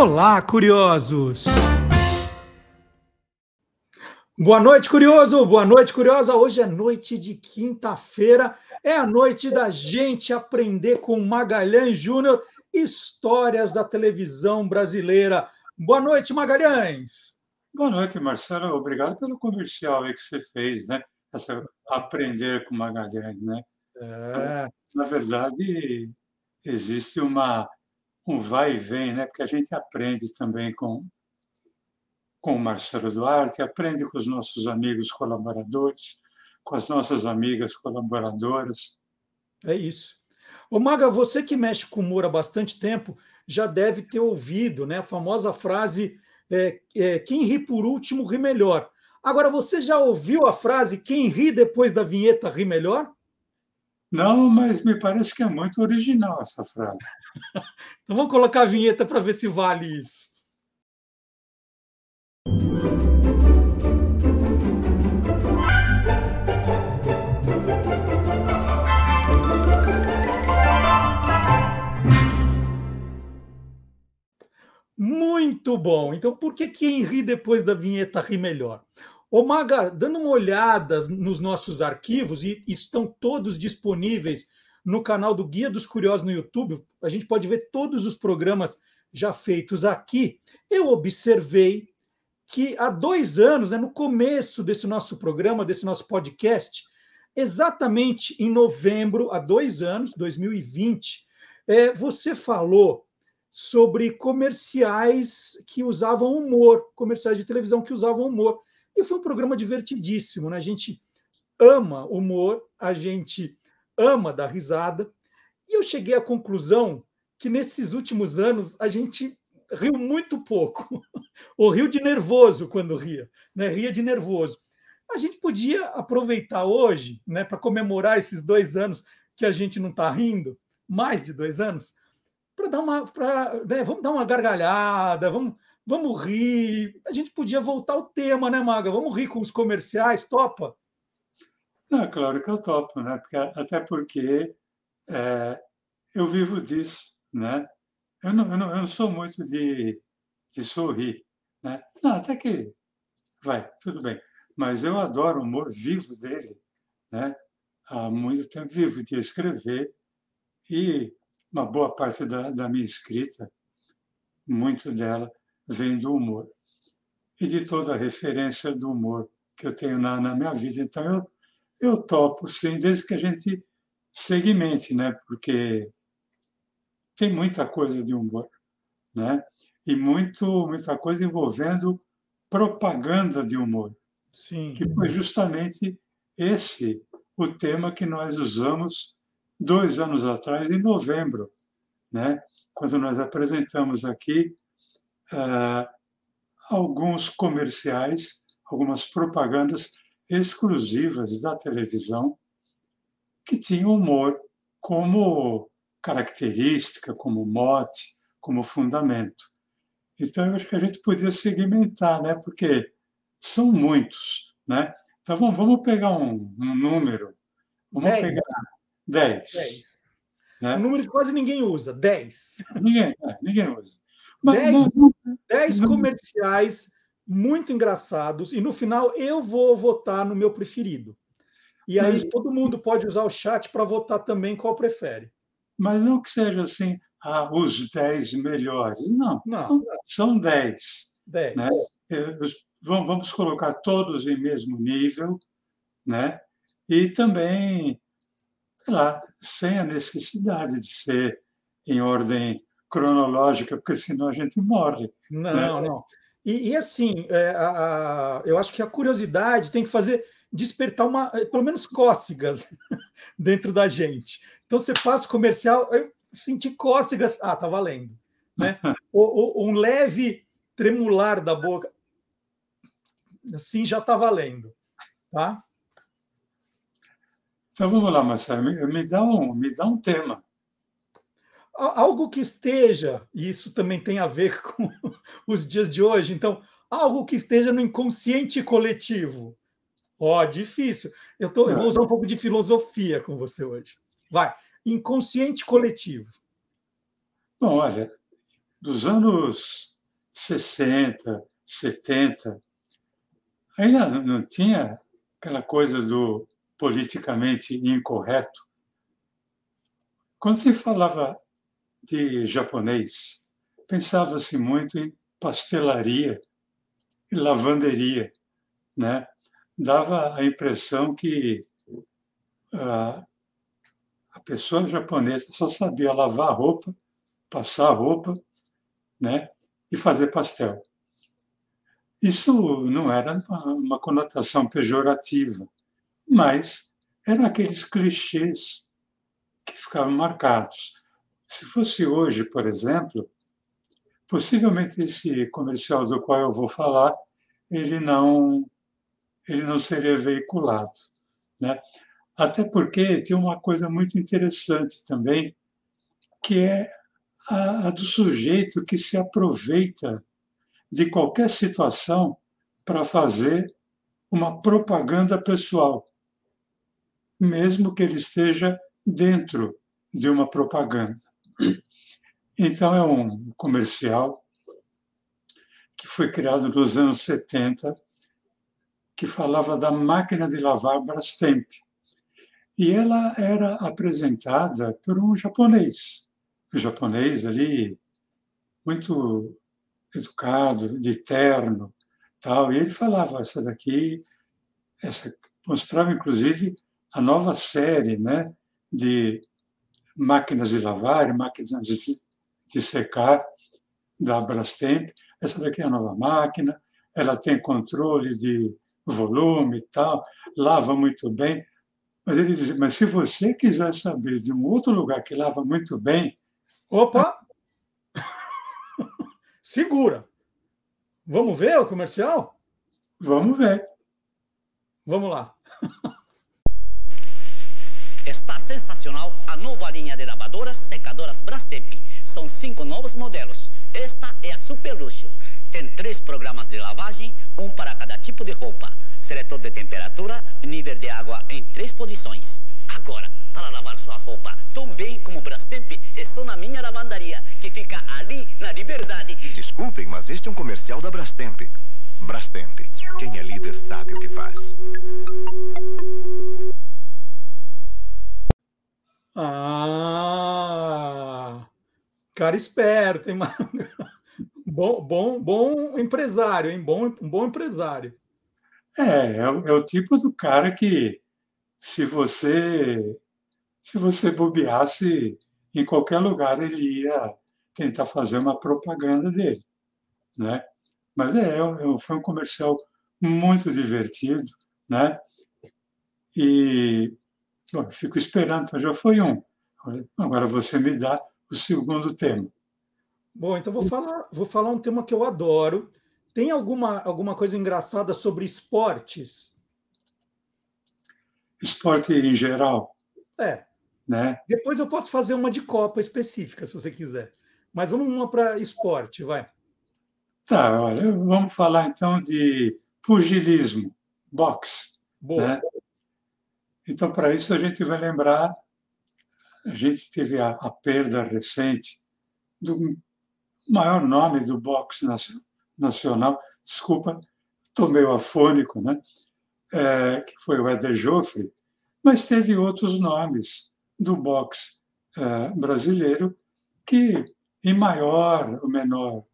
Olá, curiosos! Boa noite, curioso! Boa noite, curiosa! Hoje é noite de quinta-feira, é a noite da gente aprender com Magalhães Júnior histórias da televisão brasileira. Boa noite, Magalhães! Boa noite, Marcelo. Obrigado pelo comercial que você fez, né? Essa aprender com Magalhães, né? É. Na verdade, existe uma um vai e vem, né? Porque a gente aprende também com com o Marcelo Duarte, aprende com os nossos amigos colaboradores, com as nossas amigas colaboradoras. É isso. Ô Maga, você que mexe com humor há bastante tempo, já deve ter ouvido né, a famosa frase é, é, quem ri por último ri melhor. Agora, você já ouviu a frase quem ri depois da vinheta ri melhor? Não, mas me parece que é muito original essa frase. então vamos colocar a vinheta para ver se vale isso. Muito bom. Então, por que quem ri depois da vinheta ri melhor? Ô Maga, dando uma olhada nos nossos arquivos, e estão todos disponíveis no canal do Guia dos Curiosos no YouTube, a gente pode ver todos os programas já feitos aqui. Eu observei que há dois anos, né, no começo desse nosso programa, desse nosso podcast, exatamente em novembro, há dois anos, 2020, é, você falou sobre comerciais que usavam humor, comerciais de televisão que usavam humor. E foi um programa divertidíssimo, né? A gente ama humor, a gente ama dar risada. E eu cheguei à conclusão que nesses últimos anos a gente riu muito pouco, ou riu de nervoso quando ria, né? Ria de nervoso. A gente podia aproveitar hoje, né, para comemorar esses dois anos que a gente não está rindo, mais de dois anos, para dar uma, pra, né, vamos dar uma gargalhada, vamos Vamos rir. A gente podia voltar ao tema, né, Maga? Vamos rir com os comerciais, topa? Não, claro que eu topo, né? Porque, até porque é, eu vivo disso, né? Eu não, eu não, eu não sou muito de, de sorrir, né? Não, até que vai, tudo bem. Mas eu adoro o humor vivo dele, né? Há muito tempo vivo de escrever e uma boa parte da, da minha escrita, muito dela, vem do humor e de toda a referência do humor que eu tenho na, na minha vida. Então, eu, eu topo, sim, desde que a gente segmente, né? Porque tem muita coisa de humor, né? E muito, muita coisa envolvendo propaganda de humor. Sim. Que foi justamente esse o tema que nós usamos dois anos atrás, em novembro, né? quando nós apresentamos aqui uh, alguns comerciais, algumas propagandas exclusivas da televisão que tinham humor como característica, como mote, como fundamento. Então, eu acho que a gente podia segmentar, né? porque são muitos. Né? Então, vamos, vamos pegar um, um número. Vamos dez. pegar 10. Né? Um número que quase ninguém usa, 10. Ninguém, é, ninguém usa. 10 comerciais muito engraçados, e no final eu vou votar no meu preferido. E aí mas, todo mundo pode usar o chat para votar também qual prefere. Mas não que seja assim, ah, os 10 melhores. Não, não. são 10. 10. Né? Vamos colocar todos em mesmo nível, né? e também, sei lá, sem a necessidade de ser em ordem cronológica, porque senão a gente morre. Não, né? não. E, e assim, é, a, a, eu acho que a curiosidade tem que fazer despertar uma, é, pelo menos cócegas dentro da gente. Então você passa o comercial, eu senti cócegas, ah, tá valendo. Né? o, o, um leve tremular da boca, assim já tá valendo. Tá? Então vamos lá, Marcelo, me, me, dá um, me dá um tema algo que esteja, e isso também tem a ver com os dias de hoje, então, algo que esteja no inconsciente coletivo. Ó, oh, difícil. Eu, tô, eu vou usar um pouco de filosofia com você hoje. Vai. Inconsciente coletivo. Bom, olha, dos anos 60, 70, ainda não tinha aquela coisa do politicamente incorreto. Quando se falava de japonês, pensava-se muito em pastelaria e lavanderia, né? Dava a impressão que a, pessoa japonesa só sabia lavar roupa, passar roupa, né? E fazer pastel. Isso não era uma conotação pejorativa, mas eram aqueles clichês que ficavam marcados. Se fosse hoje, por exemplo, possivelmente esse comercial do qual eu vou falar, ele não ele não seria veiculado, né? Até porque tem uma coisa muito interessante também, que é a, a do sujeito que se aproveita de qualquer situação para fazer uma propaganda pessoal, mesmo que ele esteja dentro de uma propaganda. Então, é um comercial que foi criado nos anos 70, que falava da máquina de lavar Brastemp. E ela era apresentada por um japonês, um japonês ali muito educado, de terno, tal. E ele falava essa daqui, essa mostrava inclusive a nova série, né, de máquinas de lavar, máquinas de, de secar da Brastemp. Essa daqui é a nova máquina, ela tem controle de volume e tal, lava muito bem. Mas ele dizia, mas se você quiser saber de um outro lugar que lava muito bem. Opa! Segura! Vamos ver o comercial? Vamos ver. Vamos lá. Está sensacional a nova linha de lavadoras secadoras Brastemp. São cinco novos modelos. Esta é a Super Luxo. Tem três programas de lavagem, um para cada tipo de roupa. Seletor de temperatura, nível de água em três posições. Agora, para lavar sua roupa tão bem como Brastemp, é só na minha lavandaria, que fica ali na Liberdade. Desculpem, mas este é um comercial da Brastemp. Brastemp. Quem é líder sabe o que faz. Ah, cara esperto, hein, mano? Bom, bom, bom empresário, hein? Bom, um bom empresário. É, é o, é o tipo do cara que, se você se você bobeasse em qualquer lugar, ele ia tentar fazer uma propaganda dele, né? Mas é, é foi um comercial muito divertido, né? E bom, fico esperando, então já foi um. Agora você me dá o segundo tema. Bom, então vou falar, vou falar um tema que eu adoro. Tem alguma, alguma coisa engraçada sobre esportes? Esporte em geral? É. Né? Depois eu posso fazer uma de Copa específica, se você quiser. Mas vamos uma para esporte, vai. Tá, olha, vamos falar então de pugilismo, boxe. Boa. Né? Então, para isso, a gente vai lembrar, a gente teve a, a perda recente do maior nome do boxe nacional, desculpa, estou meio afônico, né? É, que foi o Eder Joffre, mas teve outros nomes do boxe é, brasileiro que, em maior ou menor,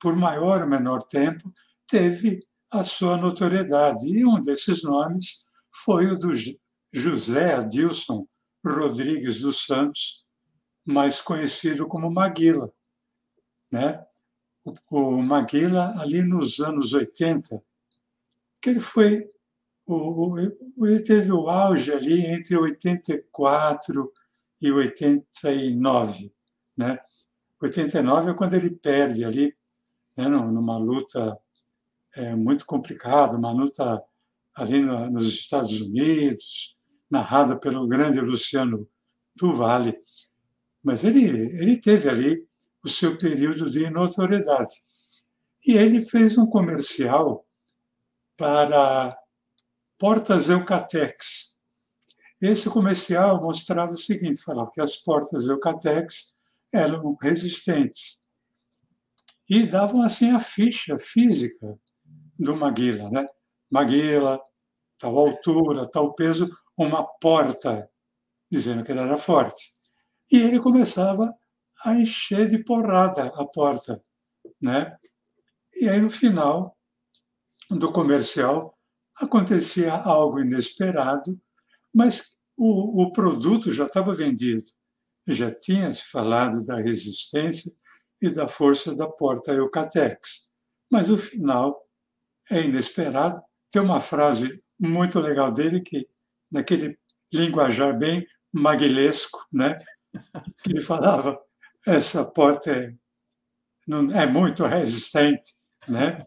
por maior ou menor tempo, teve a sua notoriedade. E um desses nomes foi o do José Adilson Rodrigues dos Santos, mais conhecido como Maguila. Né? O, o Maguila, ali nos anos 80, que ele foi o, o, ele teve o auge ali entre 84 e 89, né? 89 é quando ele perde ali, né, numa luta é, muito complicada, uma luta ali no, nos Estados Unidos, narrada pelo grande Luciano Duvalli. Mas ele, ele teve ali o seu período de notoriedade. E ele fez um comercial para Portas Eucatex. Esse comercial mostrava o seguinte, falava que as portas Eucatex eram resistentes. e davam assim a ficha física do Maguila, né? Maguila, tal altura, tal peso, uma porta, dizendo que ele era forte. E ele começava a encher de porrada a porta, né? E aí no final do comercial acontecia algo inesperado, mas o, o produto já estava vendido. Já tinha se falado da resistência e da força da porta Eucatex. Mas o final é inesperado. Tem uma frase muito legal dele, que naquele linguajar bem maguilesco, né? que ele falava, essa porta é, não, é muito resistente, né?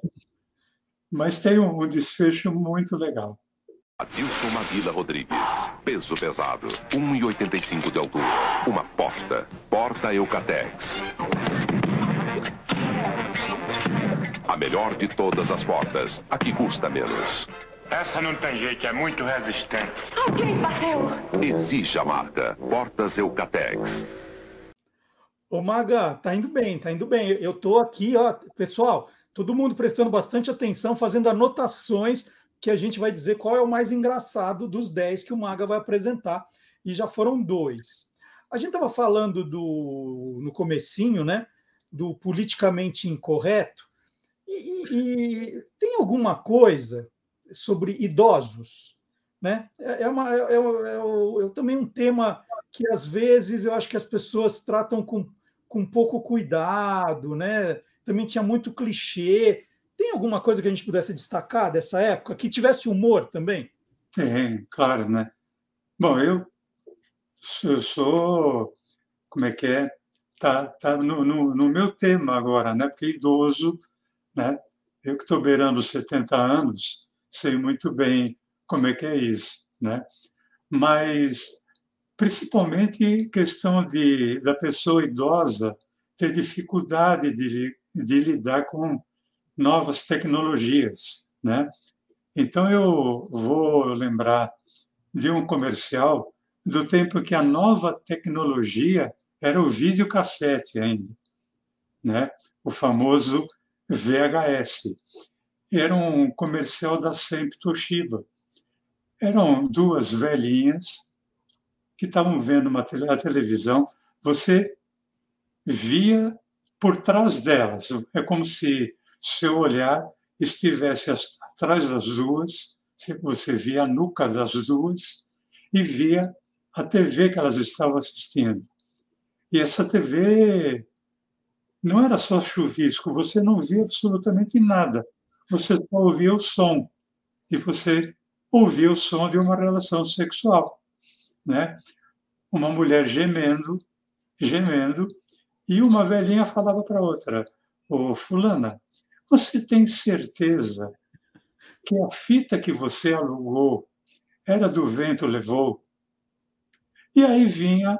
mas tem um, um desfecho muito legal. Adilson Maguila Rodrigues, peso pesado, 1,85 de altura, uma porta, porta Eucatex. A melhor de todas as portas, a que custa menos. Essa não tem jeito, é muito resistente. Alguém bateu. Exige a marca, portas Eucatex. Ô Maga, tá indo bem, tá indo bem. Eu tô aqui, ó, pessoal, todo mundo prestando bastante atenção, fazendo anotações que a gente vai dizer qual é o mais engraçado dos 10 que o Maga vai apresentar, e já foram dois. A gente estava falando do no comecinho, né, do politicamente incorreto, e, e, tem alguma coisa sobre idosos, né? É, é, uma, é, é, é, é, também um tema que às vezes eu acho que as pessoas tratam com, com pouco cuidado, né? Também tinha muito clichê. Tem alguma coisa que a gente pudesse destacar dessa época que tivesse humor também? Tem, claro, né? Bom, eu, eu sou, como é que é? Tá, tá no, no, no meu tema agora, né? Porque idoso, né? Eu que estou beirando 70 anos, sei muito bem como é que é isso, né? Mas principalmente questão de da pessoa idosa ter dificuldade de, de lidar com novas tecnologias, né? Então eu vou lembrar de um comercial do tempo que a nova tecnologia era o videocassete ainda, né? O famoso VHS. Era um comercial da Sempre Toshiba. Eram duas velhinhas que estavam vendo uma tele, a televisão. Você via por trás delas. É como se seu olhar estivesse atrás das duas, você via a nuca das duas e via a TV que elas estavam assistindo. E essa TV não era só chuvisco, você não via absolutamente nada. Você só ouvia o som. E você ouvia o som de uma relação sexual. Né? Uma mulher gemendo, gemendo, e uma velhinha falava para outra: Ô, Fulana, você tem certeza que a fita que você alugou era do vento levou? E aí vinha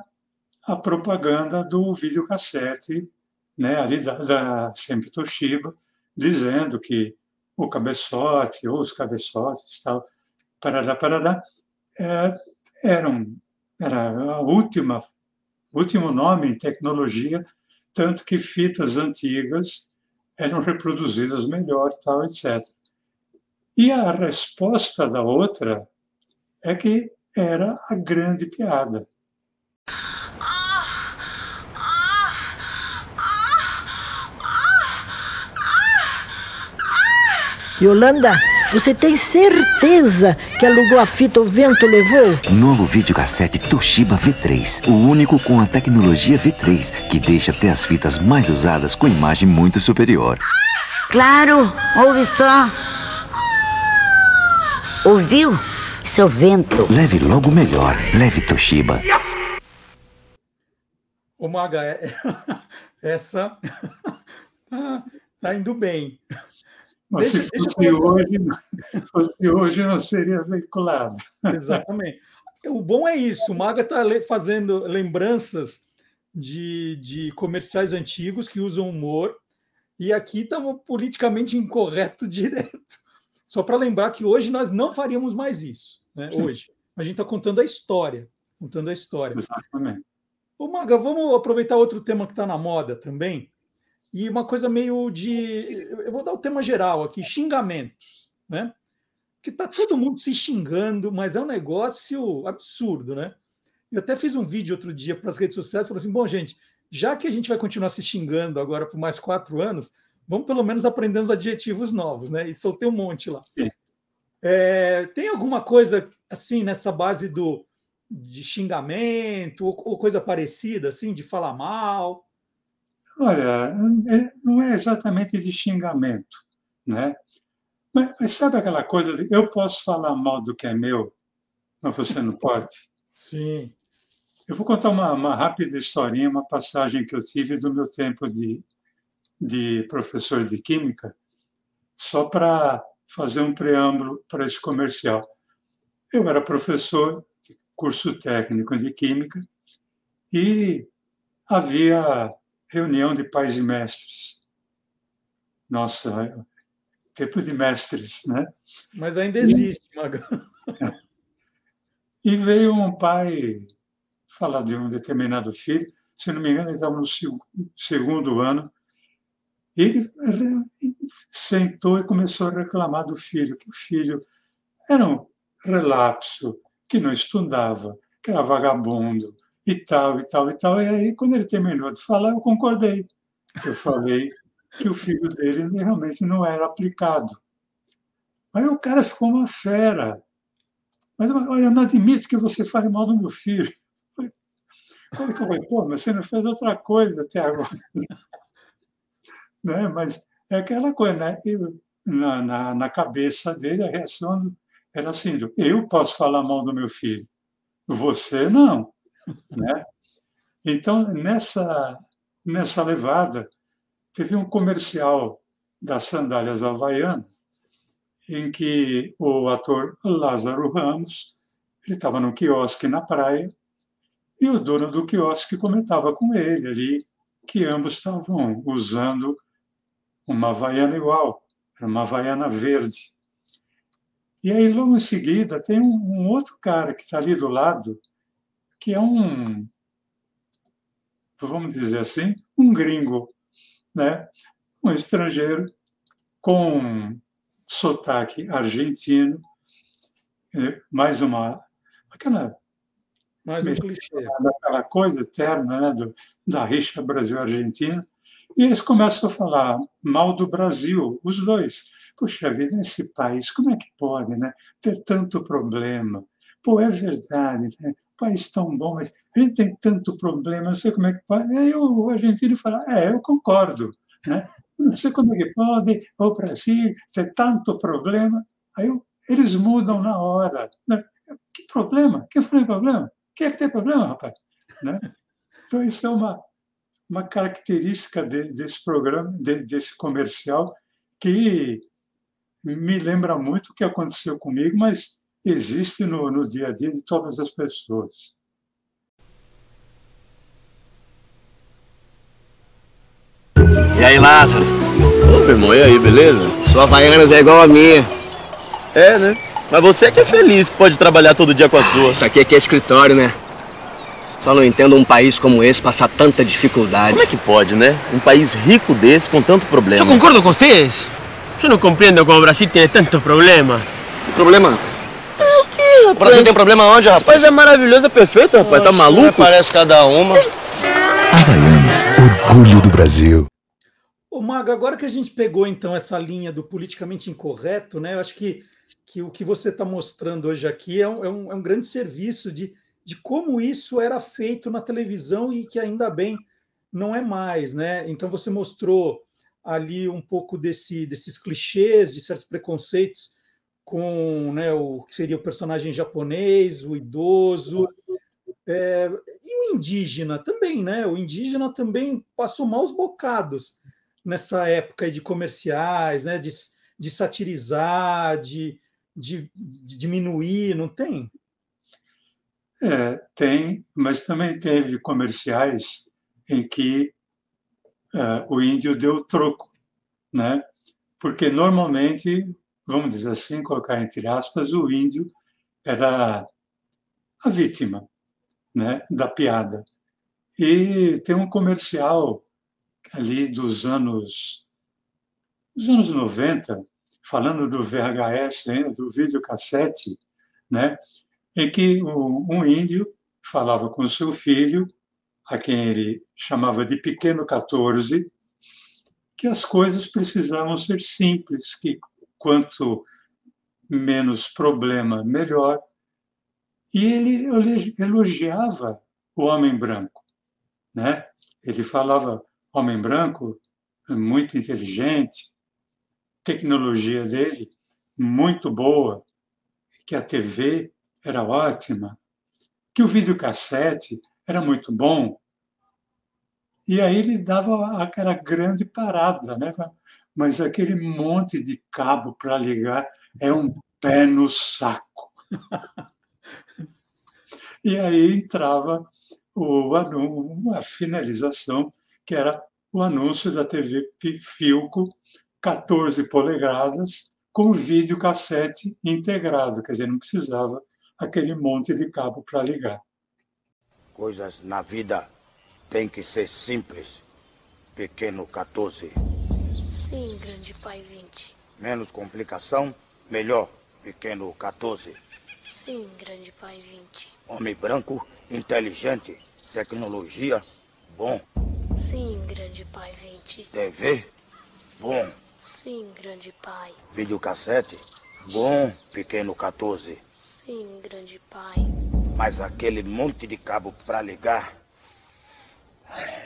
a propaganda do videocassete né, ali da, da sempre Toshiba, dizendo que o cabeçote, ou os cabeçotes, tal, parará, parará, é, eram, era a última, último nome em tecnologia, tanto que fitas antigas eram reproduzidas melhor, tal, etc. E a resposta da outra é que era a grande piada. Yolanda, você tem certeza que alugou a fita O Vento Levou? Novo videocassete Toshiba V3. O único com a tecnologia V3, que deixa até as fitas mais usadas com imagem muito superior. Claro, ouve só. Ouviu? Seu vento. Leve logo melhor. Leve Toshiba. Ô Maga, é, essa tá, tá indo bem. Mas deixa, se fosse, hoje, fosse hoje, não seria veiculado. Exatamente. O bom é isso, o Maga está fazendo lembranças de, de comerciais antigos que usam humor, e aqui estamos tá politicamente incorreto direto. Só para lembrar que hoje nós não faríamos mais isso. Né? Hoje. A gente está contando a história. Contando a história. Exatamente. Ô, Maga, vamos aproveitar outro tema que está na moda também, e uma coisa meio de. Eu vou dar o tema geral aqui: xingamentos, né? Que tá todo mundo se xingando, mas é um negócio absurdo, né? Eu até fiz um vídeo outro dia para as redes sociais, falei assim: bom, gente, já que a gente vai continuar se xingando agora por mais quatro anos, vamos pelo menos aprender uns adjetivos novos, né? E soltei um monte lá. É, tem alguma coisa assim nessa base do de xingamento ou, ou coisa parecida, assim, de falar mal? Olha, é, não é exatamente de xingamento, né? Mas, mas, sabe aquela coisa de eu posso falar mal do que é meu, mas você não pode? Sim. Eu vou contar uma, uma rápida historinha, uma passagem que eu tive do meu tempo de, de professor de química, só para fazer um preâmbulo para esse comercial. Eu era professor de curso técnico de química e havia reunião de pais e mestres. Nossa, tempo de mestres, né? Mas ainda existe, Maga. E veio um pai falar de um determinado filho, se não me engano, ele estava no segundo ano, ele sentou e começou a reclamar do filho, que o filho era um relapso, que não estudava, que era vagabundo, e tal, e tal, e tal. E aí, quando ele terminou de falar, eu concordei. Eu falei que o filho dele realmente não era aplicado. Aí o cara ficou uma fera. Mas, olha, eu não admito que você fale mal do meu filho. Quando que eu falei, pô, mas você não fez outra coisa até agora. né? Mas é aquela coisa, né? Eu, na, na, na cabeça dele, a reação era assim: eu posso falar mal do meu filho, você não. Né? Então, nessa, nessa levada, teve um comercial das sandálias havaianas, em que o ator Lázaro Ramos ele estava no quiosque na praia e o dono do quiosque comentava com ele ali que ambos estavam usando uma havaiana igual, uma havaiana verde. E aí, logo em seguida, tem um, um outro cara que está ali do lado, que é um, vamos dizer assim, um gringo, né? um estrangeiro com sotaque argentino, é, mais uma aquela mais um clichê. Aquela coisa eterna né, do, da rixa Brasil-Argentina. E eles começam a falar mal do Brasil, os dois. Puxa vida, nesse país, como é que pode né, ter tanto problema? Pô, é verdade, né? País tão bom, mas a gente tem tanto problema, não sei como é que pode. Aí o argentino fala, é, eu concordo, né? não sei como é que pode o Brasil ter tanto problema. Aí eles mudam na hora. Né? Que problema? Quem o problema? Quem é que tem problema, rapaz? Né? Então, isso é uma, uma característica de, desse programa, de, desse comercial, que me lembra muito o que aconteceu comigo, mas existe no, no dia a dia de todas as pessoas. E aí, Lázaro? Ô, meu irmão, e aí, beleza? Sua Havaianas é igual a minha. É, né? Mas você é que é feliz, pode trabalhar todo dia com a sua. Isso aqui é que é escritório, né? Só não entendo um país como esse passar tanta dificuldade. Como é que pode, né? Um país rico desse com tanto problema. Eu concordo com vocês. Eu não compreendo como o Brasil tem tantos problemas. Problema? É o quê, rapaz? O Brasil tem problema onde, rapaz? Esse país é maravilhoso, é perfeito, rapaz. tá maluco? Parece cada uma. Havaianas, orgulho do Brasil. Ô, Mago, agora que a gente pegou então essa linha do politicamente incorreto, né? Eu acho que, que o que você está mostrando hoje aqui é um, é, um, é um grande serviço de, de como isso era feito na televisão e que ainda bem não é mais, né? Então você mostrou ali um pouco desse, desses clichês, de certos preconceitos com né, o que seria o personagem japonês, o idoso, é, e o indígena também, né? O indígena também passou maus bocados nessa época de comerciais, né? De, de satirizar, de, de, de diminuir, não tem? É, tem, mas também teve comerciais em que uh, o índio deu troco, né? Porque normalmente, vamos dizer assim, colocar entre aspas, o índio era a vítima, né, da piada. E tem um comercial ali dos anos, dos anos 90, falando do VHS, ainda, do videocassete, né? em que um índio falava com seu filho, a quem ele chamava de Pequeno 14, que as coisas precisavam ser simples, que quanto menos problema, melhor. E ele elogiava o homem branco, né? Ele falava homem branco muito inteligente, tecnologia dele muito boa, que a TV era ótima, que o videocassete era muito bom. E aí ele dava aquela grande parada, né? Mas aquele monte de cabo para ligar é um pé no saco. e aí entrava o, a finalização, que era o anúncio da TV Filco, 14 polegadas, com videocassete integrado, quer dizer, não precisava aquele monte de cabo para ligar. Coisas na vida têm que ser simples, pequeno 14. Sim, grande pai 20. Menos complicação, melhor, pequeno 14. Sim, grande pai 20. Homem branco, inteligente, tecnologia, bom. Sim, grande pai 20. TV, bom. Sim, grande pai. Videocassete, bom, pequeno 14. Sim, grande pai. Mas aquele monte de cabo para ligar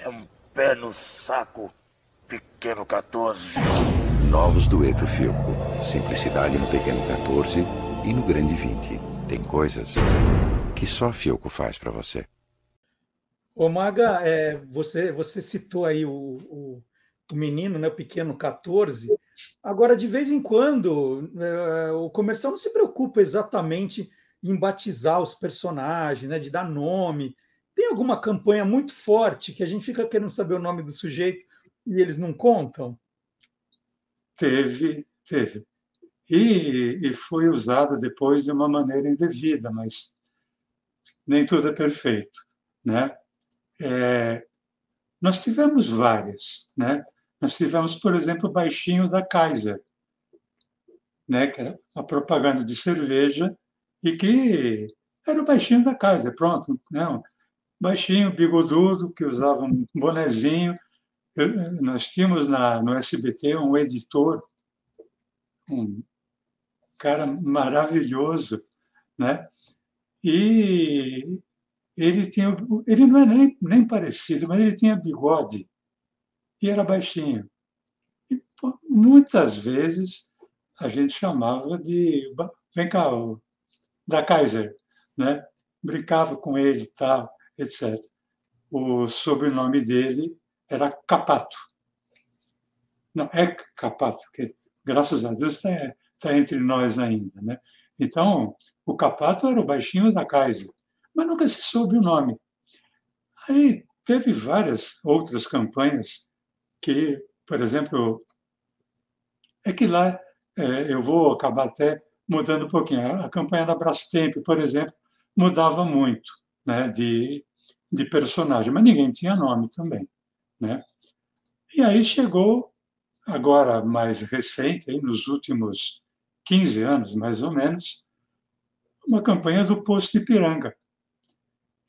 é um pé no saco, pequeno 14. Novos dueto Filco. Simplicidade no pequeno 14 e no grande 20. Tem coisas que só a Filco faz para você. Ô Maga, é, você, você citou aí o, o, o, menino, né, o pequeno 14. Agora, de vez em quando, é, o comercial não se preocupa exatamente em batizar os personagens, né, de dar nome. Tem alguma campanha muito forte que a gente fica querendo saber o nome do sujeito e eles não contam? Teve, teve e, e foi usado depois de uma maneira indevida, mas nem tudo é perfeito, né? É, nós tivemos várias, né? Nós tivemos, por exemplo, o baixinho da Kaiser, né? Que era a propaganda de cerveja e que era o baixinho da Kaiser, pronto, né? baixinho, bigodudo, que usava um bonezinho. Nós tínhamos na, no SBT um editor, um cara maravilhoso, né? E ele tinha, ele não era nem, nem parecido, mas ele tinha bigode e era baixinho. E muitas vezes a gente chamava de, vem cá, da Kaiser, né? Brincava com ele, tal, etc. O sobrenome dele era Capato. Não, é Capato, que graças a Deus está está entre nós ainda. Né? Então, o Capato era o baixinho da Kaiser, mas nunca se soube o nome. Aí teve várias outras campanhas que, por exemplo, é que lá é, eu vou acabar até mudando um pouquinho. A campanha da Brastemp, por exemplo, mudava muito né, de, de personagem, mas ninguém tinha nome também. Né? E aí chegou, agora mais recente, aí nos últimos 15 anos, mais ou menos, uma campanha do Posto Ipiranga,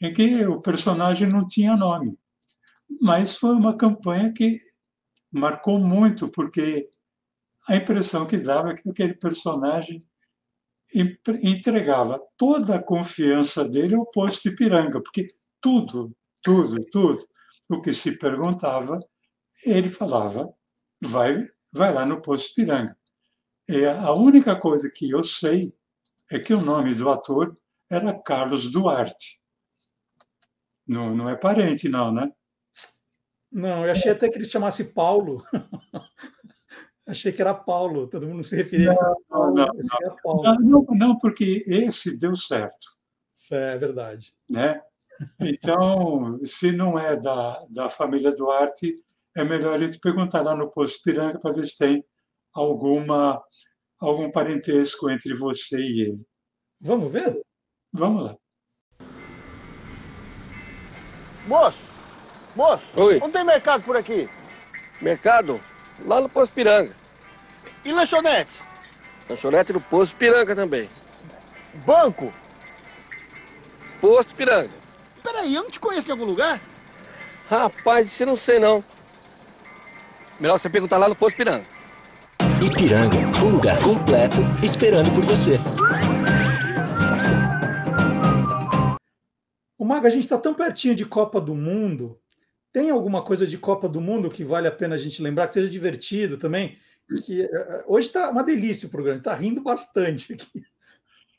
em que o personagem não tinha nome. Mas foi uma campanha que marcou muito, porque a impressão que dava é que aquele personagem entregava toda a confiança dele ao Posto Ipiranga, porque tudo, tudo, tudo o que se perguntava, ele falava, vai, vai lá no Posto Ipiranga. E a única coisa que eu sei é que o nome do ator era Carlos Duarte. Não, não é parente, não, né? Não, eu achei até que ele chamasse Paulo. achei que era Paulo, todo mundo se referia não, a Paulo. Não, não, não, não, porque esse deu certo. Isso é verdade. Né? Então, se não é da, da família Duarte, é melhor a gente perguntar lá no Posto Piranga para ver se tem alguma algum parentesco entre você e ele. Vamos ver? Vamos lá. Moço, moço, Oi. não tem mercado por aqui? Mercado? Lá no Poço Piranga. E lanchonete? Lanchonete no Poço Piranga também. Banco? Poço Piranga. Peraí, eu não te conheço de algum lugar? Rapaz, isso eu não sei não. Melhor você perguntar lá no Poço Piranga. Ipiranga, um lugar completo esperando por você. O Maga, a gente está tão pertinho de Copa do Mundo. Tem alguma coisa de Copa do Mundo que vale a pena a gente lembrar, que seja divertido também? Que, eh, hoje está uma delícia o programa, está rindo bastante aqui.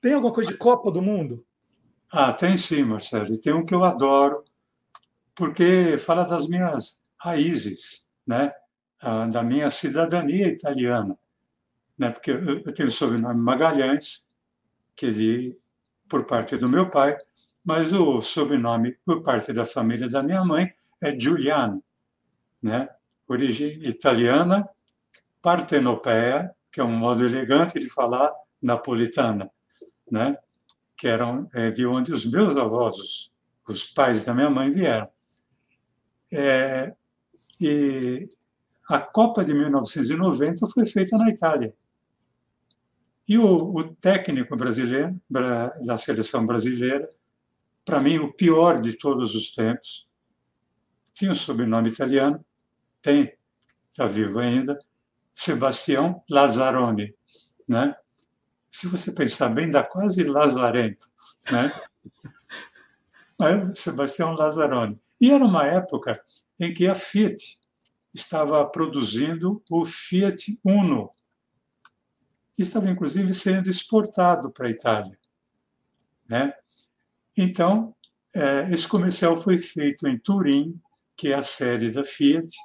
Tem alguma coisa de Copa do Mundo? Ah, tem sim, Marcelo. E tem um que eu adoro, porque fala das minhas raízes, né? Ah, da minha cidadania italiana. Né? Porque eu tenho o sobrenome Magalhães, que de, por parte do meu pai, mas o sobrenome por parte da família da minha mãe é Giuliano, né? origem italiana, partenopea, que é um modo elegante de falar napolitana, né? Que eram é, de onde os meus avós, os, os pais da minha mãe, vieram. É, e a Copa de 1990 foi feita na Itália. E o, o técnico brasileiro, bra, da seleção brasileira, para mim, o pior de todos os tempos, tinha um sobrenome italiano, tem, está vivo ainda, Sebastião Lazzaroni. Né? Se você pensar bem, dá quase lazarento. Né? Mas Sebastião Lazzaroni. E era uma época em que a Fiat estava produzindo o Fiat Uno. Estava, inclusive, sendo exportado para a Itália. Né? Então, eh, esse comercial foi feito em Turim, que é a sede da Fiat.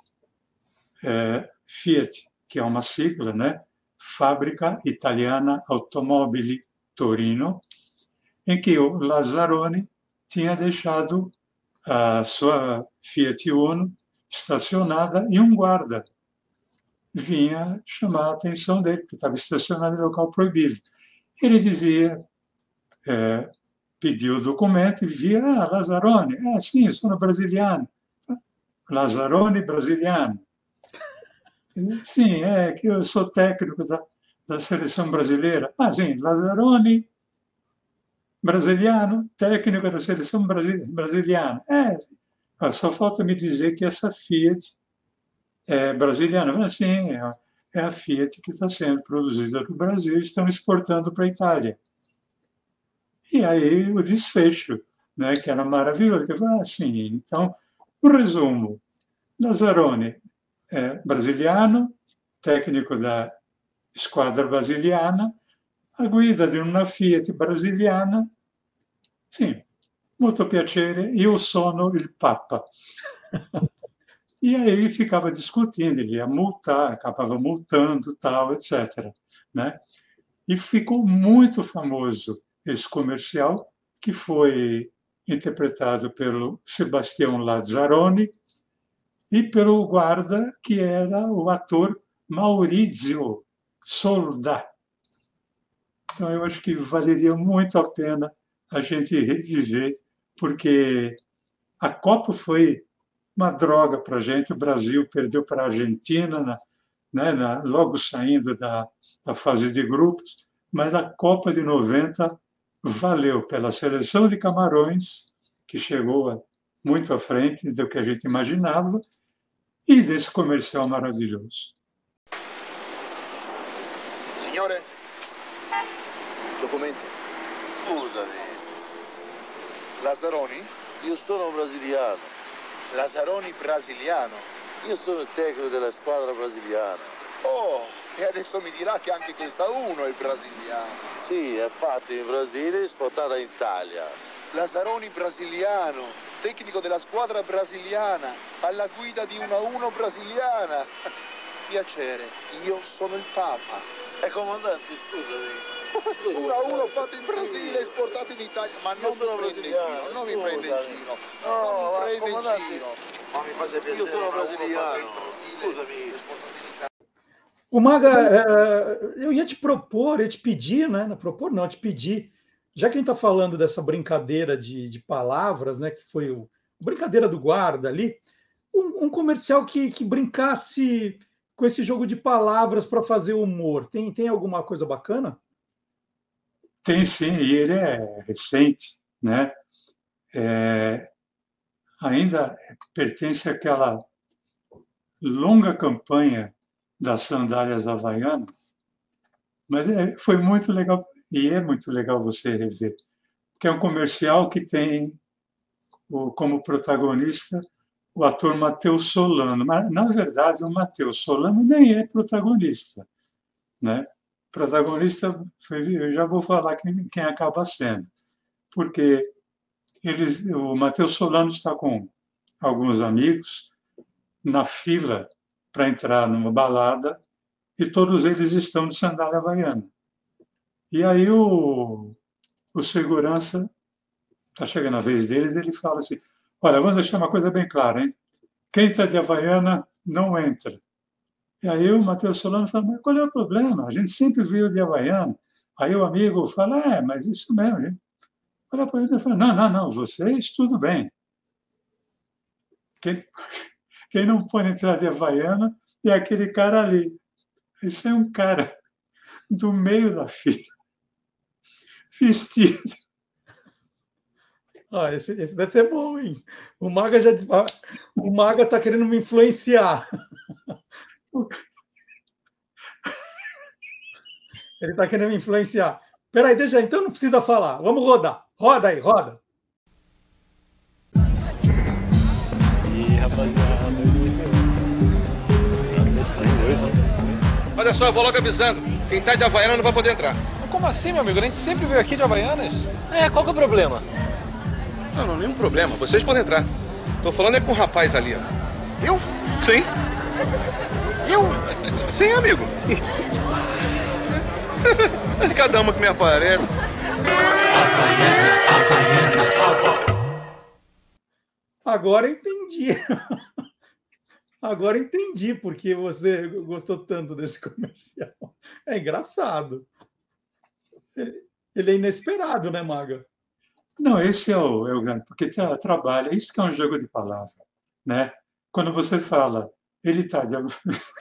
Eh, Fiat, que é uma sigla, né? Fábrica Italiana Automobili Torino, em que o Lazzaroni tinha deixado a sua Fiat Uno estacionada e um guarda vinha chamar a atenção dele, porque estava estacionado em local proibido. Ele dizia, é, pediu o documento e via, ah, Lazzaroni, ah, sim, sono brasiliano. Lazzaroni brasiliano. Sim, é que eu sou técnico da, da seleção brasileira. Ah, sim, Lazzaroni brasiliano, técnico da seleção brasi- brasiliana. É, ah, só falta me dizer que essa Fiat é brasiliana. Sim, é a- é a Fiat que está sendo produzida no Brasil e estão exportando para a Itália. E aí o desfecho, né, que era maravilhoso. que Eu falei, ah, sim, então, o resumo. Lazzaroni é brasiliano, técnico da esquadra brasiliana, a guida di una Fiat brasiliana. Sì, molto piacere, io sono il Papa. E aí ficava discutindo, ele ia multar, acabava multando, tal, etc. Né? E ficou muito famoso esse comercial, que foi interpretado pelo Sebastião Lazzaroni e pelo guarda, que era o ator Maurizio Solda. Então, eu acho que valeria muito a pena a gente reviver, porque a Copa foi uma droga para a gente. O Brasil perdeu para a Argentina, na, né, na, logo saindo da, da fase de grupos, mas a Copa de 90 valeu pela seleção de Camarões, que chegou muito à frente do que a gente imaginava, e desse comercial maravilhoso. Signore? Documenti. Scusami, Lazzaroni? io sono brasiliano. Lazzaroni brasiliano. Io sono il tecnico della squadra brasiliana. Oh, e adesso mi dirà che anche questa uno è brasiliana. Sì, è fatta in Brasile e esportata in Italia. Lazzaroni brasiliano, tecnico della squadra brasiliana, alla guida di una 1 brasiliana. Piacere, io sono il Papa. E comandante, scusami. Una 1 fatta in Brasile, esportata in Italia. Ma non mi sono prende in brasiliano, giro, non mi prende in scusami. giro. No, non mi prende in giro. Ma mi faccia piacere. Io sono una uno fatta in brasiliano. Scusami. esportata in Italia. O Maga, eh, eu ia te propor, ia te pedir, né? Não propor, não, te pedir, já que a gente está falando dessa brincadeira de, de palavras, né? Que foi o brincadeira do guarda ali, um, um comercial que, que brincasse com esse jogo de palavras para fazer humor. Tem, tem alguma coisa bacana? Tem sim, e ele é recente, né? É, ainda pertence àquela longa campanha das sandálias havaianas, mas é, foi muito legal, e é muito legal você rever, que é um comercial que tem como protagonista o ator Matheus Solano. Mas, na verdade, o Matheus Solano nem é protagonista. Né? Protagonista, eu já vou falar quem, quem acaba sendo. Porque eles, o Matheus Solano está com alguns amigos na fila para entrar numa balada e todos eles estão de sandália havaiana. E aí o, o segurança, está chegando a vez deles, ele fala assim, olha, vamos deixar uma coisa bem clara, hein? Quem está de havaiana não entra. E aí o Matheus Solano fala, mas qual é o problema? A gente sempre viu de havaiana. Aí o amigo fala, é, mas isso mesmo, gente. Olha para ele e fala, não, não, não, vocês tudo bem. Quem, quem não pode entrar de havaiana é aquele cara ali. Esse é um cara do meio da fila vestido. Ah, esse, esse deve ser bom, hein? O Maga já o Maga está querendo me influenciar. Ele está querendo me influenciar. Peraí, deixa então não precisa falar. Vamos rodar. Roda aí, roda. Olha só, eu vou logo avisando. Quem tá de Havaiana não vai poder entrar. Como assim, meu amigo? A gente sempre veio aqui de Havaianas. É, qual que é o problema? Não, não, nenhum problema. Vocês podem entrar. Tô falando é com o rapaz ali, ó. Eu? Sim. Eu? Sim, amigo. Cada uma que me aparece. Agora entendi. Agora entendi porque você gostou tanto desse comercial. É engraçado. Ele é inesperado, né, Maga? Não, esse é o, é o grande, porque tra, trabalha, isso que é um jogo de palavra, né? Quando você fala, ele está de...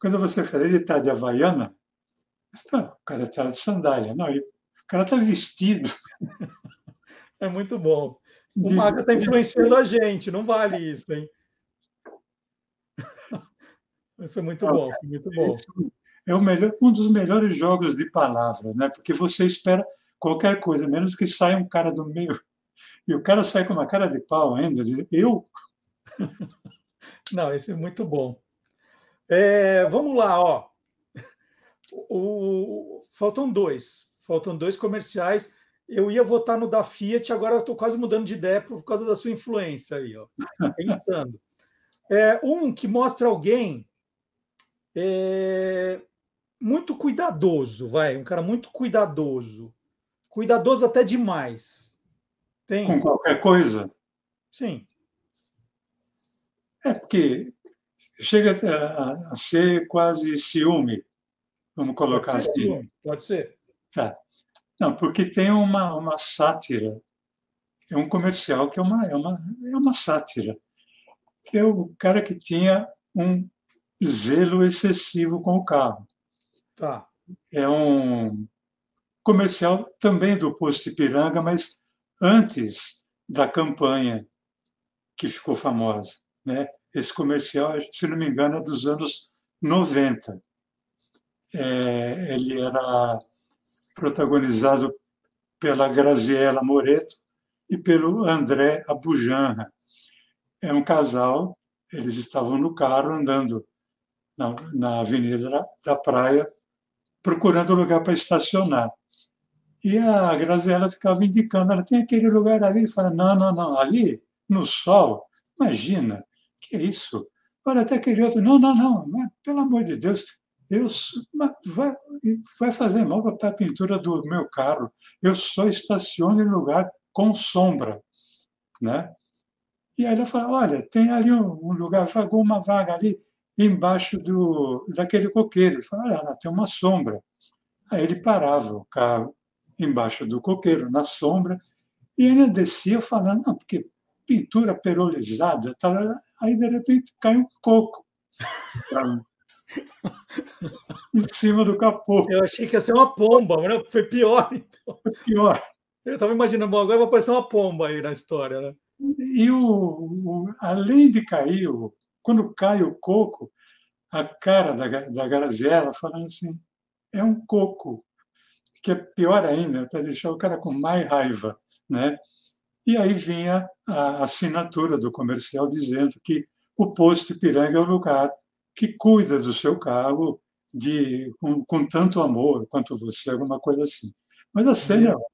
Quando você fala, ele está de Havaiana, o cara está de sandália. Não, o cara está vestido. É muito bom. O de... Maga está influenciando a gente, não vale isso, hein? Isso é muito bom, muito bom é melhor, um dos melhores jogos de palavra, né? Porque você espera qualquer coisa, menos que saia um cara do meio. E o cara sai com uma cara de pau ainda, diz, eu? Não, esse é muito bom. É, vamos lá, ó. O, faltam dois. Faltam dois comerciais. Eu ia votar no da Fiat, agora estou quase mudando de ideia por causa da sua influência aí, ó. Pensando. É, um que mostra alguém é, muito cuidadoso, vai, um cara muito cuidadoso. Cuidadoso até demais. Tem? Com qualquer coisa? Sim. É porque chega a, ser quase ciúme, vamos colocar pode assim. Ciúme, pode ser. Tá. Não, porque tem uma, uma sátira, é um comercial que é uma, é, uma, é uma sátira, que é o cara que tinha um zelo excessivo com o carro. Tá. É um comercial também do Posto Ipiranga, mas antes da campanha que ficou famosa. Né? Esse comercial, se não me engano, é dos anos 90. É, ele era protagonizado pela Graziella Moreto e pelo André Abujanra. É um casal, eles estavam no carro andando na, na Avenida da, da Praia, procurando lugar para estacionar. E a Graziella ficava indicando, ela tem aquele lugar ali, e fala, não, não, não, ali, no sol, imagina, que é isso? Olha, até aquele outro, não, não, não, mas, pelo amor de Deus, eu, vai, vai fazer mal para a pintura do meu carro, eu só estaciono em lugar com sombra, né? E aí ela fala, olha, tem ali um lugar, uma vaga ali, embaixo do, daquele coqueiro. Ele falou, olha, lá tem uma sombra. Aí ele parava o carro embaixo do coqueiro, na sombra, e ainda descia falando, não, porque pintura perolizada. Tá? Aí, de repente, cai um coco em cima do capô. Eu achei que ia ser uma pomba, mas foi pior. Então. Foi pior. Eu estava imaginando, bom, agora vai aparecer uma pomba aí na história. Né? E o, o, além de cair, o, quando cai o coco, a cara da, da Graziella falando assim, é um coco, que é pior ainda, para deixar o cara com mais raiva. Né? E aí vinha a assinatura do comercial dizendo que o posto Ipiranga é o lugar que cuida do seu carro de, com, com tanto amor quanto você, alguma coisa assim. Mas a cena é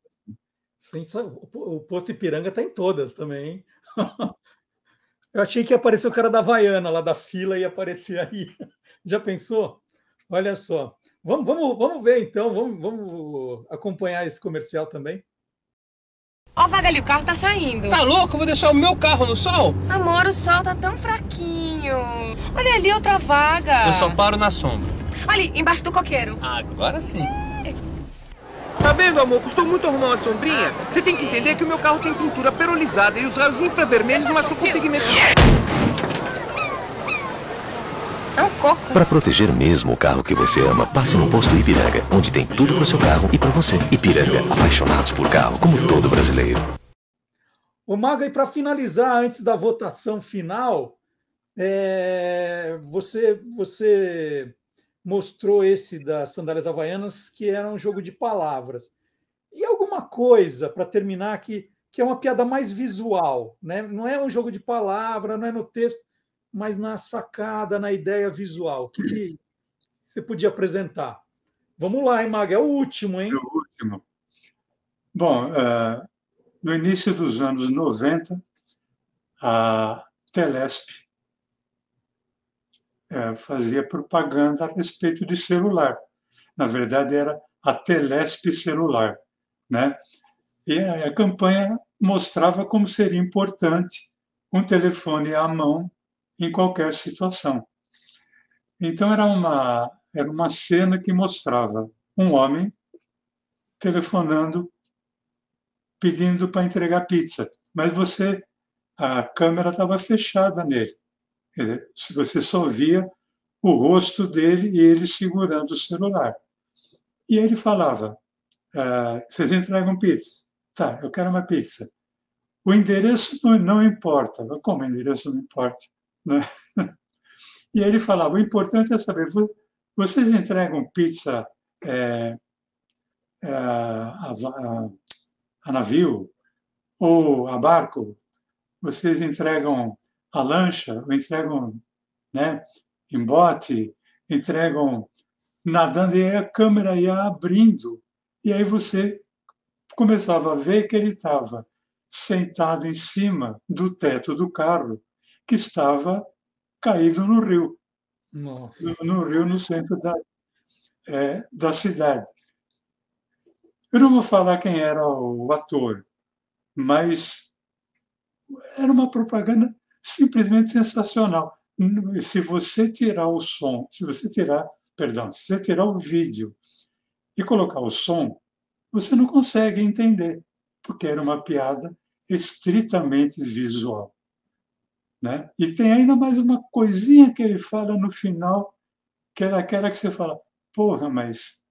Sim, o posto Ipiranga está em todas também. Eu achei que ia aparecer o cara da Havaiana lá da fila e aparecer aí. Já pensou? Olha só. Vamos, vamos, vamos ver então, vamos, vamos acompanhar esse comercial também. Ó, oh, Vagali, o carro tá saindo. Tá louco? Eu vou deixar o meu carro no sol? Amor, o sol tá tão fraquinho. Olha ali outra vaga. Eu só paro na sombra. Ali, embaixo do coqueiro. Agora sim. Tá vendo, amor? Custou muito arrumar uma sombrinha. Você tem que entender que o meu carro tem pintura perolizada e os raios infravermelhos machucam o pigmento. É um coco. Para proteger mesmo o carro que você ama, passe no posto Ipiranga, onde tem tudo pro seu carro e para você. Ipiranga, apaixonados por carro, como todo brasileiro. O Maga, e para finalizar, antes da votação final, é... você, você mostrou esse das sandálias havaianas, que era um jogo de palavras. E alguma coisa, para terminar, que, que é uma piada mais visual, né? não é um jogo de palavra, não é no texto, mas na sacada, na ideia visual. O que, que você podia apresentar? Vamos lá, hein, Maga? É o último, hein? É o último. Bom, uh, no início dos anos 90, a Telesp é, fazia propaganda a respeito de celular. Na verdade, era a Telesp celular. Né? E a, a campanha mostrava como seria importante um telefone à mão em qualquer situação. Então, era uma, era uma cena que mostrava um homem telefonando, pedindo para entregar pizza, mas você, a câmera estava fechada nele. Você só via o rosto dele e ele segurando o celular. E ele falava: ah, Vocês entregam pizza? Tá, eu quero uma pizza. O endereço não, não importa. Como o endereço não importa? Né? E ele falava: O importante é saber, vocês entregam pizza é, é, a, a, a navio ou a barco? Vocês entregam a lancha, ou entregam né, em bote, entregam nadando e a câmera ia abrindo. E aí você começava a ver que ele estava sentado em cima do teto do carro, que estava caído no rio. No, no, rio, no centro da, é, da cidade. Eu não vou falar quem era o ator, mas era uma propaganda simplesmente sensacional. Se você tirar o som, se você tirar, perdão, se você tirar o vídeo e colocar o som, você não consegue entender, porque era uma piada estritamente visual. Né? E tem ainda mais uma coisinha que ele fala no final, que é aquela que você fala, porra, mas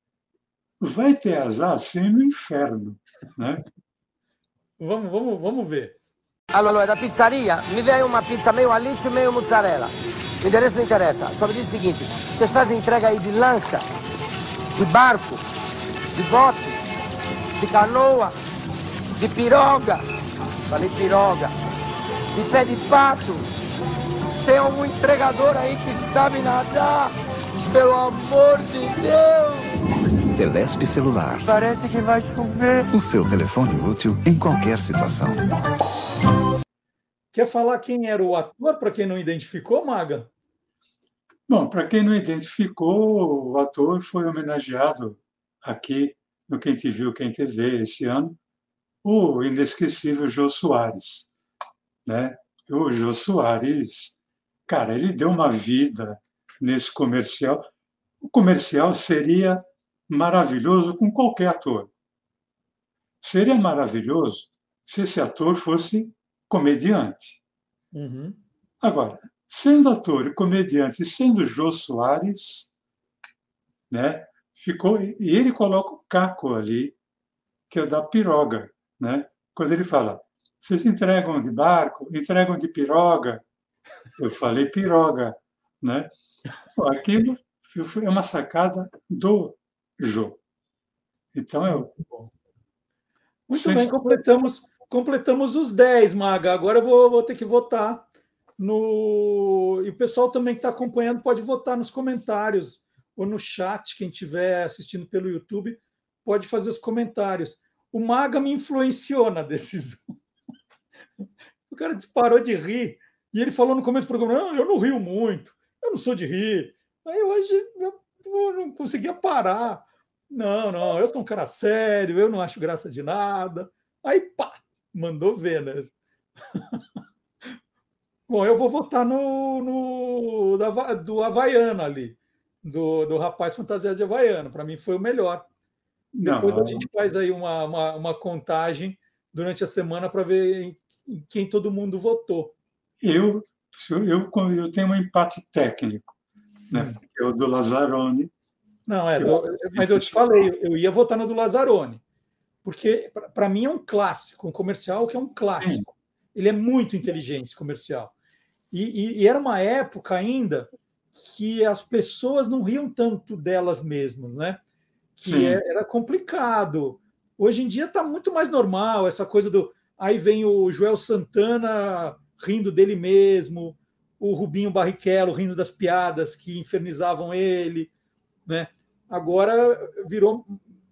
vai ter azar assim no inferno. Né? Vamos, vamos, vamos ver. Allora, da pizzaria mi dai uma pizza meio alice, meio mozzarella. O endereço não interessa, só me diz o seguinte: vocês fazem entrega aí de lancha, de barco, de bote, de canoa, de piroga, falei piroga, de pé de pato. Tem algum entregador aí que sabe nadar? Pelo amor de Deus! Telesp Celular. Parece que vai chover. O seu telefone útil em qualquer situação. Quer falar quem era o ator, para quem não identificou, Maga? Bom, para quem não identificou, o ator foi homenageado aqui no Quem Te Viu, Quem Te Vê esse ano, o inesquecível Jô Soares. Né? O Jô Soares, cara, ele deu uma vida nesse comercial. O comercial seria maravilhoso com qualquer ator. Seria maravilhoso se esse ator fosse comediante. Uhum. Agora, sendo ator e comediante, sendo Jô Soares, né, ficou e ele coloca o caco ali, que é o da piroga, né? Quando ele fala, vocês entregam de barco, entregam de piroga, eu falei piroga, né? Aquilo é uma sacada do Jô. Então é muito bem, completamos, completamos os 10, Maga. Agora eu vou, vou ter que votar no. E o pessoal também que está acompanhando pode votar nos comentários ou no chat. Quem estiver assistindo pelo YouTube pode fazer os comentários. O Maga me influenciou na decisão. O cara disparou de rir. E ele falou no começo do programa: Não, eu não rio muito, eu não sou de rir. Aí hoje eu não conseguia parar. Não, não, eu sou um cara sério, eu não acho graça de nada. Aí, pá, mandou ver, né? Bom, eu vou votar no, no da, do Havaiano ali, do, do rapaz fantasiado de Havaiano. Para mim foi o melhor. Depois não. a gente faz aí uma, uma, uma contagem durante a semana para ver em, em, quem todo mundo votou. Eu, eu, eu tenho um empate técnico, né? Hum. Porque o do Lazzaroni não, é, do, mas eu te falei, eu ia votar no do Lazzaroni, porque para mim é um clássico, um comercial que é um clássico. Ele é muito inteligente, esse comercial. E, e, e, era uma época ainda que as pessoas não riam tanto delas mesmas, né? Que é, era complicado. Hoje em dia está muito mais normal essa coisa do. Aí vem o Joel Santana rindo dele mesmo, o Rubinho Barrichello rindo das piadas que infernizavam ele, né? Agora virou.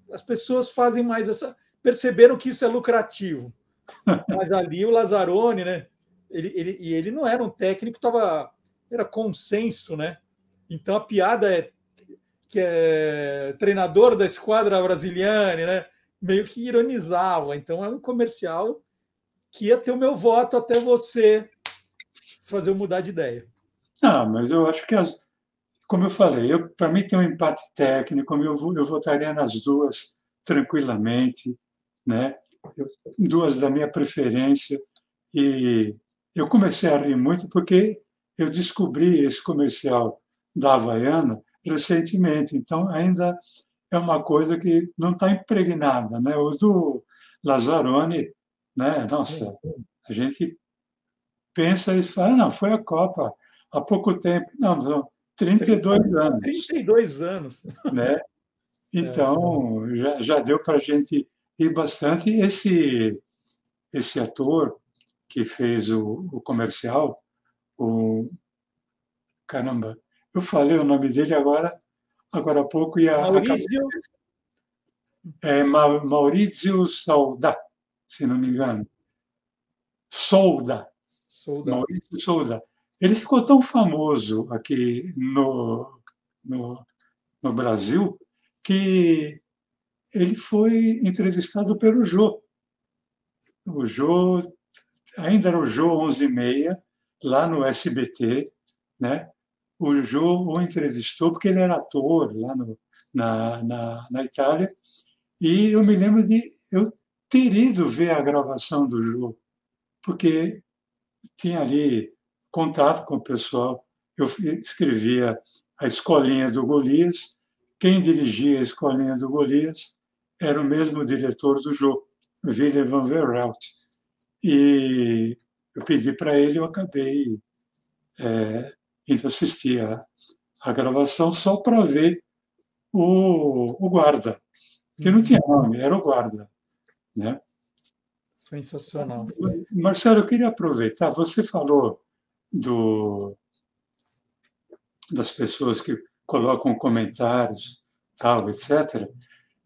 As pessoas fazem mais essa. Perceberam que isso é lucrativo. Mas ali o Lazzaroni, né? Ele, ele, e ele não era um técnico, tava, era consenso, né? Então a piada é que é treinador da esquadra brasiliana, né? Meio que ironizava. Então é um comercial que ia ter o meu voto até você fazer eu mudar de ideia. Ah, mas eu acho que as, como eu falei, para mim tem um empate técnico, eu, eu votaria nas duas tranquilamente, né? Eu, duas da minha preferência. E eu comecei a rir muito porque eu descobri esse comercial da Havaiana recentemente, então ainda é uma coisa que não está impregnada. Né? O do Lazzaroni, né? nossa, a gente pensa e fala, não, foi a Copa há pouco tempo. Não, 32 anos. 32 anos. Né? Então, é. já, já deu para a gente ir bastante. Esse, esse ator que fez o, o comercial, o. Caramba, eu falei o nome dele agora, agora há pouco e a. Maurício. É Maurício Solda, se não me engano. Solda. Solda. Maurício Solda. Ele ficou tão famoso aqui no, no, no Brasil que ele foi entrevistado pelo Jô. O Jô, ainda era o Jô 11 e meia, lá no SBT, né? O Jô o entrevistou porque ele era ator lá no, na, na, na Itália e eu me lembro de eu ter ido ver a gravação do Jô, porque tinha ali contato com o pessoal. Eu escrevia a Escolinha do Golias. Quem dirigia a Escolinha do Golias era o mesmo diretor do jogo, Willem van Verhelt. E eu pedi para ele, eu acabei é, indo assistir a, a gravação só para ver o, o guarda, que não tinha nome, era o guarda. Né? Sensacional. Marcelo, eu queria aproveitar, você falou do, das pessoas que colocam comentários, tal, etc.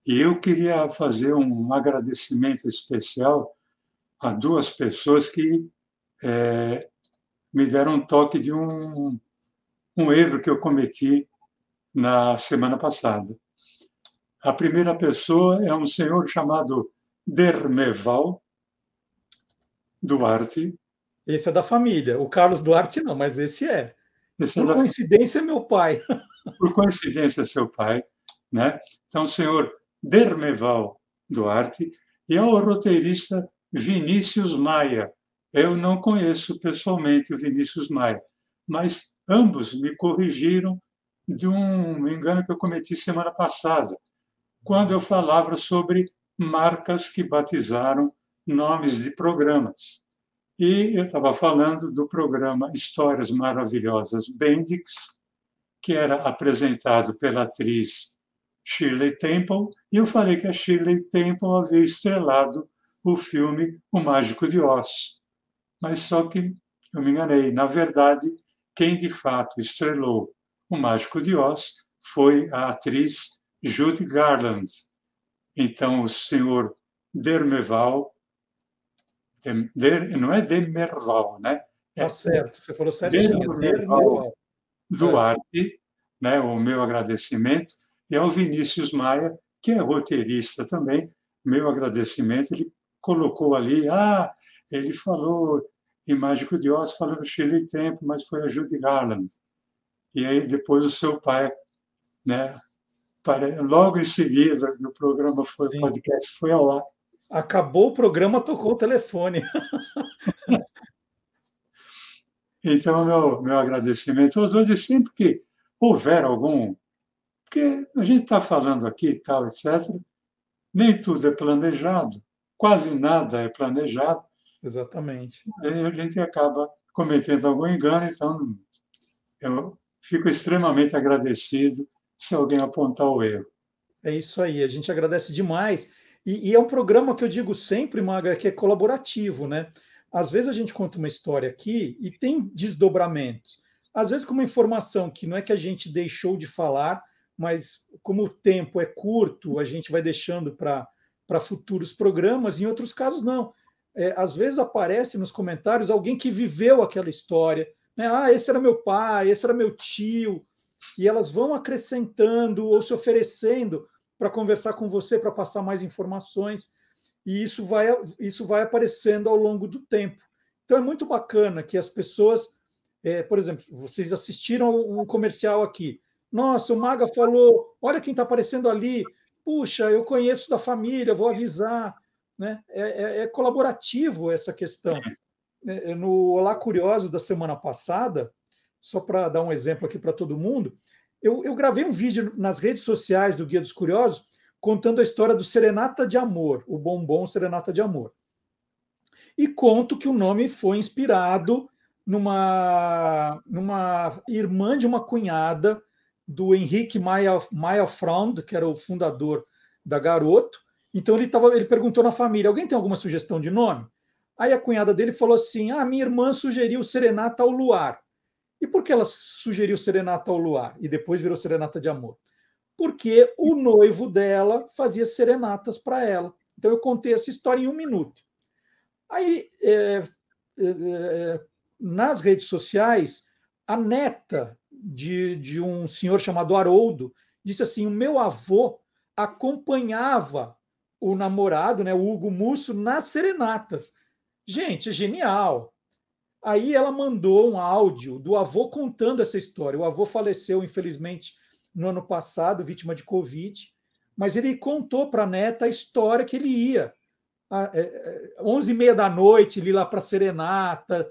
E eu queria fazer um agradecimento especial a duas pessoas que é, me deram um toque de um, um erro que eu cometi na semana passada. A primeira pessoa é um senhor chamado Dermeval Duarte, esse é da família. O Carlos Duarte não, mas esse é. Esse Por é coincidência, é meu pai. Por coincidência, é seu pai. Né? Então, o senhor Dermeval Duarte e ao roteirista Vinícius Maia, Eu não conheço pessoalmente o Vinícius Maia, mas ambos me corrigiram de um engano que eu cometi semana passada, quando eu falava sobre marcas que batizaram nomes de programas. E eu estava falando do programa Histórias Maravilhosas Bendix, que era apresentado pela atriz Shirley Temple, e eu falei que a Shirley Temple havia estrelado o filme O Mágico de Oz. Mas só que eu me enganei. Na verdade, quem de fato estrelou O Mágico de Oz foi a atriz Judy Garland. Então, o senhor Dermeval, Der, não é Demerval, né? Tá é, certo, você falou certinho. Dermeval Duarte, né? o meu agradecimento, e ao Vinícius Maia, que é roteirista também, meu agradecimento, ele colocou ali, ah, ele falou em Mágico de Oz, falando Shirley Temple, mas foi a Judy Garland. E aí depois o seu pai, né, logo em seguida, no programa foi Sim. podcast foi ao ar. Acabou o programa, tocou o telefone. então, meu, meu agradecimento aos dois, sempre que houver algum. Porque a gente está falando aqui e tal, etc. Nem tudo é planejado, quase nada é planejado. Exatamente. E a gente acaba cometendo algum engano, então eu fico extremamente agradecido se alguém apontar o erro. É isso aí, a gente agradece demais. E, e, é um programa que eu digo sempre, Maga, que é colaborativo, né? Às vezes a gente conta uma história aqui e tem desdobramentos. Às vezes com uma informação que não é que a gente deixou de falar, mas como o tempo é curto, a gente vai deixando para futuros programas, em outros casos não. É, às vezes aparece nos comentários alguém que viveu aquela história. Né? Ah, esse era meu pai, esse era meu tio, e elas vão acrescentando ou se oferecendo para conversar com você, para passar mais informações, e isso vai, isso vai aparecendo ao longo do tempo. Então é muito bacana que as pessoas, é, por exemplo, vocês assistiram um comercial aqui. Nossa, o Maga falou: olha quem está aparecendo ali. Puxa, eu conheço da família, vou avisar. Né? É, é, é colaborativo essa questão. É, no Olá Curioso da semana passada, só para dar um exemplo aqui para todo mundo, eu, eu, gravei um vídeo nas redes sociais do Guia dos Curiosos contando a história do Serenata de Amor, o bombom Serenata de Amor. E conto que o nome foi inspirado numa, numa irmã de uma cunhada do Henrique Maia, Maia Frond, que era o fundador da Garoto. Então ele, tava, ele perguntou na família: alguém tem alguma sugestão de nome? Aí a cunhada dele falou assim: ah, minha irmã sugeriu Serenata ao Luar. E por que ela sugeriu Serenata ao Luar e depois virou Serenata de Amor? Porque o noivo dela fazia serenatas para ela. Então eu contei essa história em um minuto. Aí, é, é, nas redes sociais, a neta de, de um senhor chamado Haroldo disse assim: o meu avô acompanhava o namorado, né, o Hugo Musso, nas serenatas. Gente, é genial. Aí ela mandou um áudio do avô contando essa história. O avô faleceu, infelizmente, no ano passado, vítima de Covid, mas ele contou para a neta a história que ele ia. É, é, onze e meia da noite, ele ia lá para Serenata.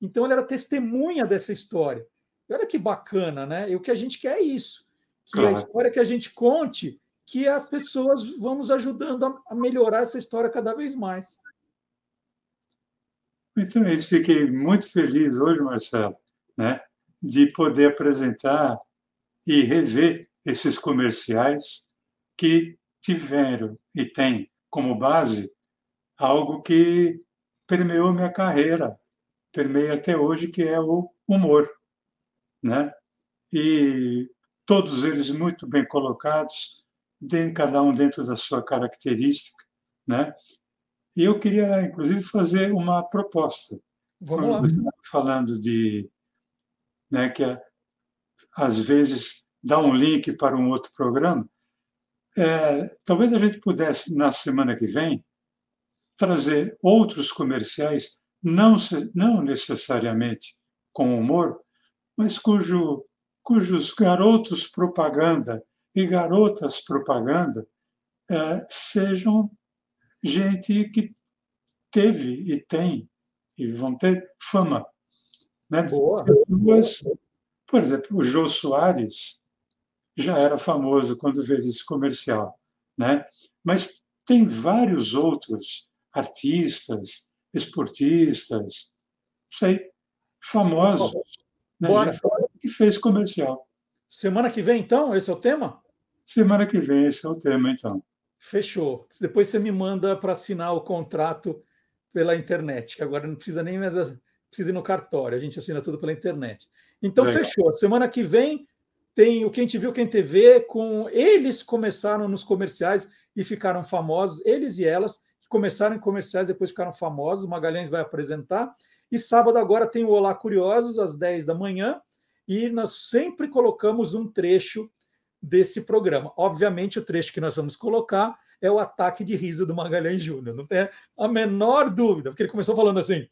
Então, ele era testemunha dessa história. E olha que bacana, né? E o que a gente quer é isso. Que claro. a história que a gente conte, que as pessoas vão nos ajudando a melhorar essa história cada vez mais. Então, eu fiquei muito feliz hoje, Marcelo, né, de poder apresentar e rever esses comerciais que tiveram e têm como base algo que permeou minha carreira, permeia até hoje, que é o humor, né? E todos eles muito bem colocados, cada um dentro da sua característica, né? E eu queria, inclusive, fazer uma proposta. Vamos lá. Falando de. Né, que às vezes dá um link para um outro programa. É, talvez a gente pudesse, na semana que vem, trazer outros comerciais, não, não necessariamente com humor, mas cujo, cujos garotos propaganda e garotas propaganda é, sejam gente que teve e tem e vão ter fama. Né? Boa. Por exemplo, o Jô Soares já era famoso quando fez esse comercial, né? Mas tem vários outros artistas, esportistas, sei, famosos, né, Bora. que fez comercial. Semana que vem, então, esse é o tema? Semana que vem esse é o tema, então. Fechou. Depois você me manda para assinar o contrato pela internet, que agora não precisa nem mais precisa ir no cartório, a gente assina tudo pela internet. Então, Legal. fechou. Semana que vem tem o Quem Te Viu, Quem TV, com eles começaram nos comerciais e ficaram famosos, eles e elas, que começaram em comerciais depois ficaram famosos, o Magalhães vai apresentar. E sábado agora tem o Olá Curiosos, às 10 da manhã, e nós sempre colocamos um trecho desse programa. Obviamente, o trecho que nós vamos colocar é o ataque de riso do Magalhães Júnior, não tem a menor dúvida, porque ele começou falando assim: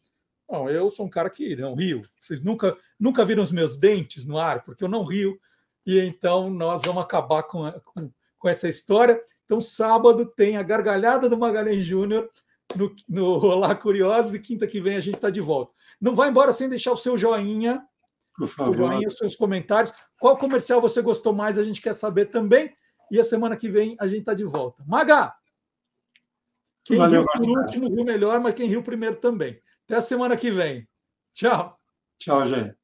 não, eu sou um cara que não rio. Vocês nunca, nunca viram os meus dentes no ar, porque eu não rio. E então nós vamos acabar com, com, com essa história. Então, sábado tem a gargalhada do Magalhães Júnior no, no Olá Curiosos e quinta que vem a gente está de volta. Não vai embora sem deixar o seu joinha, Por seu favor. joinha, os seus comentários. Qual comercial você gostou mais? A gente quer saber também. E a semana que vem a gente está de volta. Maga! Quem Valeu, riu por último riu melhor, mas quem riu primeiro também. Até a semana que vem. Tchau. Tchau, gente.